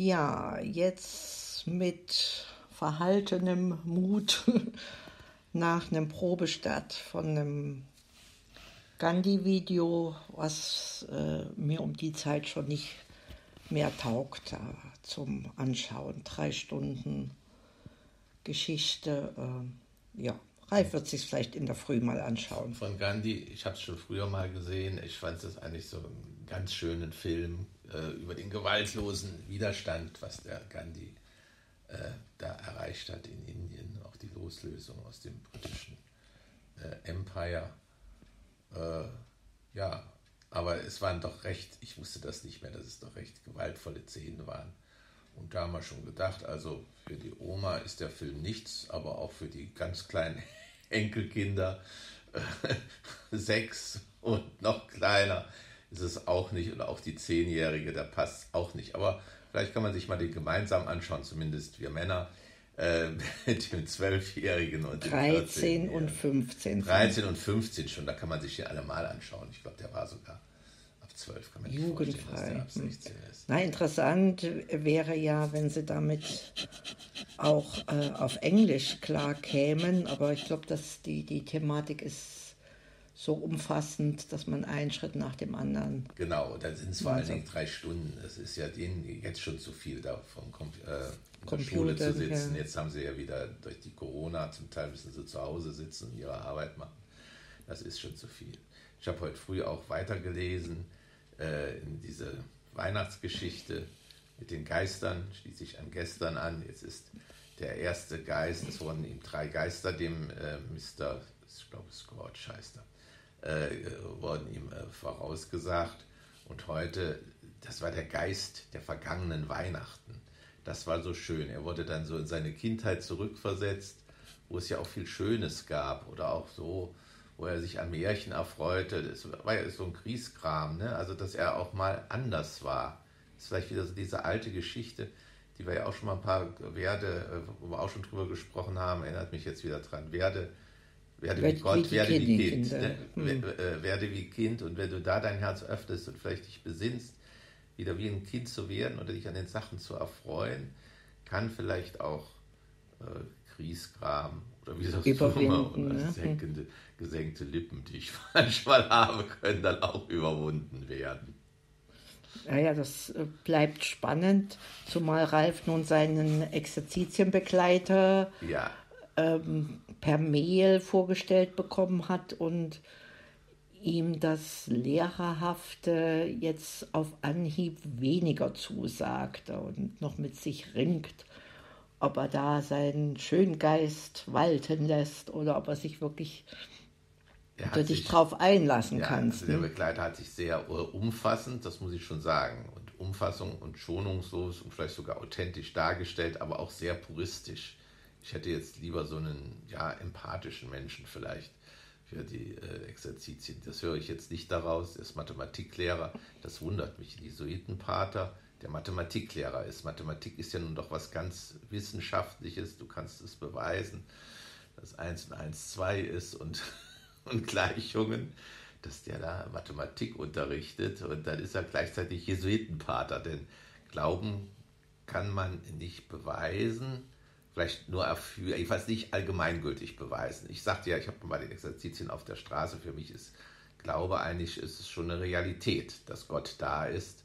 Ja, jetzt mit verhaltenem Mut nach einem Probestart von einem Gandhi-Video, was äh, mir um die Zeit schon nicht mehr taugt äh, zum Anschauen. Drei Stunden Geschichte. Äh, ja, Ralf wird sich vielleicht in der Früh mal anschauen. Von Gandhi, ich habe es schon früher mal gesehen. Ich fand es eigentlich so ganz schönen Film äh, über den gewaltlosen Widerstand, was der Gandhi äh, da erreicht hat in Indien. Auch die Loslösung aus dem britischen äh, Empire. Äh, ja, aber es waren doch recht, ich wusste das nicht mehr, dass es doch recht gewaltvolle Szenen waren. Und da haben wir schon gedacht, also für die Oma ist der Film nichts, aber auch für die ganz kleinen Enkelkinder, äh, sechs und noch kleiner, ist es auch nicht. Und auch die Zehnjährige, da passt auch nicht. Aber vielleicht kann man sich mal den gemeinsam anschauen, zumindest wir Männer äh, mit dem Zwölfjährigen und dem 13 und 15. 13 und 15 schon, da kann man sich die alle mal anschauen. Ich glaube, der war sogar ab 12, kann man nicht Jugendfrei. dass der ab 16 ist. Na, interessant wäre ja, wenn sie damit auch äh, auf Englisch klar kämen, aber ich glaube, dass die, die Thematik ist so umfassend, dass man einen Schritt nach dem anderen. Genau, dann sind es vor allen Dingen drei Stunden. Es ist ja denen jetzt schon zu viel, da vom Kom äh, Computer, Schule zu sitzen. Ja. Jetzt haben sie ja wieder durch die Corona, zum Teil müssen sie zu Hause sitzen und ihre Arbeit machen. Das ist schon zu viel. Ich habe heute früh auch weitergelesen äh, in diese Weihnachtsgeschichte mit den Geistern, schließe ich an gestern an. Jetzt ist der erste Geist, es wurden ihm drei Geister, dem äh, Mr. Ich glaube, Scorch heißt er wurden ihm äh, vorausgesagt. Und heute, das war der Geist der vergangenen Weihnachten. Das war so schön. Er wurde dann so in seine Kindheit zurückversetzt, wo es ja auch viel Schönes gab oder auch so, wo er sich an Märchen erfreute. Das war ja so ein Kriegskram, ne? also dass er auch mal anders war. Das ist vielleicht wieder so diese alte Geschichte, die wir ja auch schon mal ein paar Werde, äh, wo wir auch schon drüber gesprochen haben, erinnert mich jetzt wieder dran. Werde werde wie Gott, werde wie Kind. Ne? Hm. Äh, werde wie Kind. Und wenn du da dein Herz öffnest und vielleicht dich besinnst, wieder wie ein Kind zu werden oder dich an den Sachen zu erfreuen, kann vielleicht auch äh, Kriesgram oder wie das immer oder ne? senkende, gesenkte Lippen, die ich manchmal habe, können dann auch überwunden werden. Naja, das äh, bleibt spannend, zumal Ralf nun seinen Exerzitienbegleiter ja ähm, per Mail vorgestellt bekommen hat und ihm das Lehrerhafte jetzt auf Anhieb weniger zusagte und noch mit sich ringt, ob er da seinen Schöngeist walten lässt oder ob er sich wirklich er dich drauf einlassen ja, kannst. Also der? Begleiter hat sich sehr umfassend, das muss ich schon sagen, und Umfassung und schonungslos und vielleicht sogar authentisch dargestellt, aber auch sehr puristisch. Ich hätte jetzt lieber so einen ja, empathischen Menschen vielleicht für die äh, Exerzitien. Das höre ich jetzt nicht daraus. Er ist Mathematiklehrer. Das wundert mich. Jesuitenpater, der Mathematiklehrer ist. Mathematik ist ja nun doch was ganz Wissenschaftliches. Du kannst es beweisen, dass 1 und 1 2 ist und, und Gleichungen, dass der da Mathematik unterrichtet. Und dann ist er gleichzeitig Jesuitenpater. Denn Glauben kann man nicht beweisen vielleicht nur für, ich weiß nicht allgemeingültig beweisen. Ich sagte ja, ich habe bei den Exerzitien auf der Straße, für mich ist Glaube eigentlich, ist es schon eine Realität, dass Gott da ist,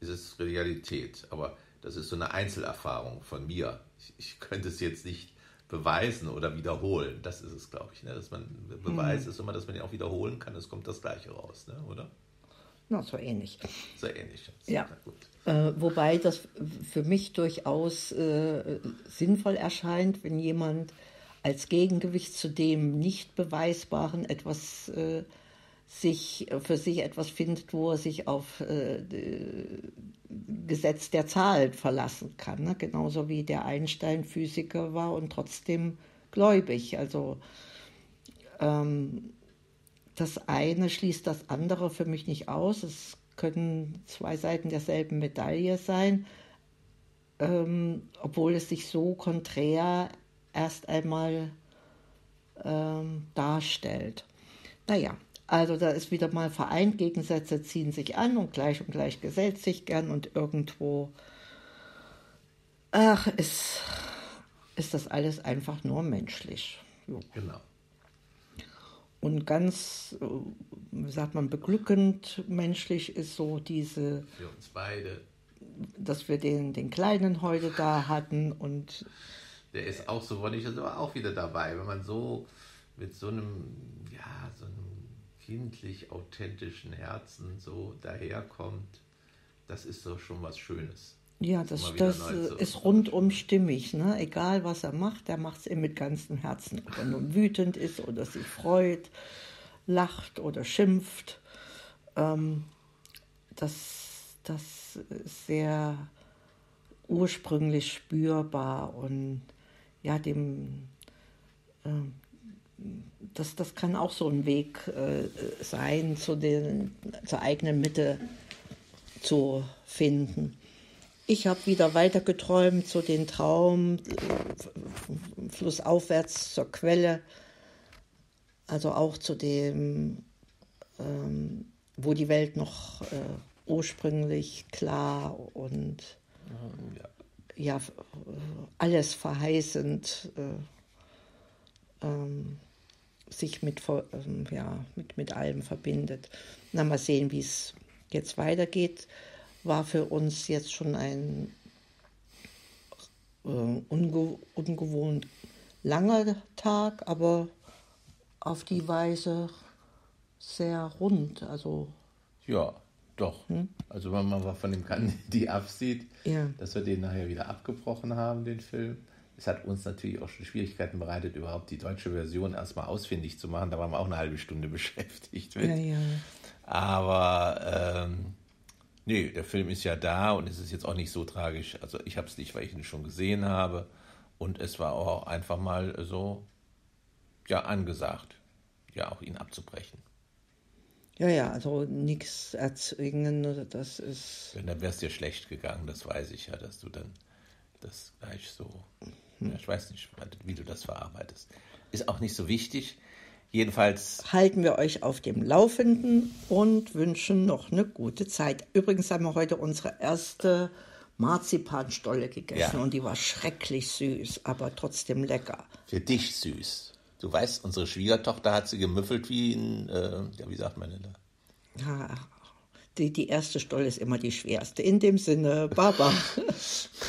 ist es Realität. Aber das ist so eine Einzelerfahrung von mir. Ich, ich könnte es jetzt nicht beweisen oder wiederholen. Das ist es, glaube ich. Ne? Dass man Beweis mhm. ist immer, dass man ihn auch wiederholen kann. Es kommt das Gleiche raus, ne? oder? Na, so ähnlich. So ähnlich. Ja. Äh, wobei das für mich durchaus äh, sinnvoll erscheint, wenn jemand als Gegengewicht zu dem nicht beweisbaren etwas äh, sich für sich etwas findet, wo er sich auf äh, Gesetz der Zahlen verlassen kann. Ne? Genauso wie der Einstein Physiker war und trotzdem gläubig. Also ähm, das eine schließt das andere für mich nicht aus. Es können zwei Seiten derselben Medaille sein, ähm, obwohl es sich so konträr erst einmal ähm, darstellt. Naja, also da ist wieder mal vereint, Gegensätze ziehen sich an und gleich und gleich gesellt sich gern und irgendwo Ach, ist, ist das alles einfach nur menschlich. Jo. Genau. Und ganz, äh, wie sagt man, beglückend menschlich ist so diese. Für uns beide. Dass wir den, den Kleinen heute da hatten und. Der ist auch so wonnig, ist aber auch wieder dabei, wenn man so mit so einem, ja, so einem kindlich authentischen Herzen so daherkommt, das ist doch schon was Schönes. Ja, das, das ist rundum stimmig. Ne? Egal, was er macht, er macht es mit ganzem Herzen. Ob er nun wütend ist oder sich freut, lacht oder schimpft. Ähm, das, das ist sehr ursprünglich spürbar und ja, dem, äh, das, das kann auch so ein Weg äh, sein, zu den, zur eigenen Mitte zu finden. Ich habe wieder weiter geträumt, so den Traum, flussaufwärts zur Quelle, also auch zu dem, ähm, wo die Welt noch äh, ursprünglich klar und ja. ja alles verheißend äh, ähm, sich mit, ähm, ja, mit, mit allem verbindet. Na, mal sehen, wie es jetzt weitergeht war für uns jetzt schon ein äh, unge ungewohnt langer Tag, aber auf die Weise sehr rund. Also ja, doch. Hm? Also wenn man von dem Candy absieht, ja. dass wir den nachher wieder abgebrochen haben, den Film. Es hat uns natürlich auch schon Schwierigkeiten bereitet, überhaupt die deutsche Version erstmal ausfindig zu machen. Da waren wir auch eine halbe Stunde beschäftigt mit. Ja, ja. Aber ähm, Nee, der Film ist ja da und es ist jetzt auch nicht so tragisch. Also ich habe es nicht, weil ich ihn schon gesehen habe. Und es war auch einfach mal so, ja, angesagt, ja, auch ihn abzubrechen. Ja, ja, also nichts erzwingen, das ist. Wenn dann wäre es dir schlecht gegangen, das weiß ich ja, dass du dann das gleich so. Hm. Ja, ich weiß nicht, wie du das verarbeitest. Ist auch nicht so wichtig. Jedenfalls halten wir euch auf dem Laufenden und wünschen noch eine gute Zeit. Übrigens haben wir heute unsere erste Marzipanstolle gegessen ja. und die war schrecklich süß, aber trotzdem lecker. Für dich süß. Du weißt, unsere Schwiegertochter hat sie gemüffelt wie ein, äh, ja, wie sagt man denn da? Ja, die, die erste Stolle ist immer die schwerste. In dem Sinne, Baba.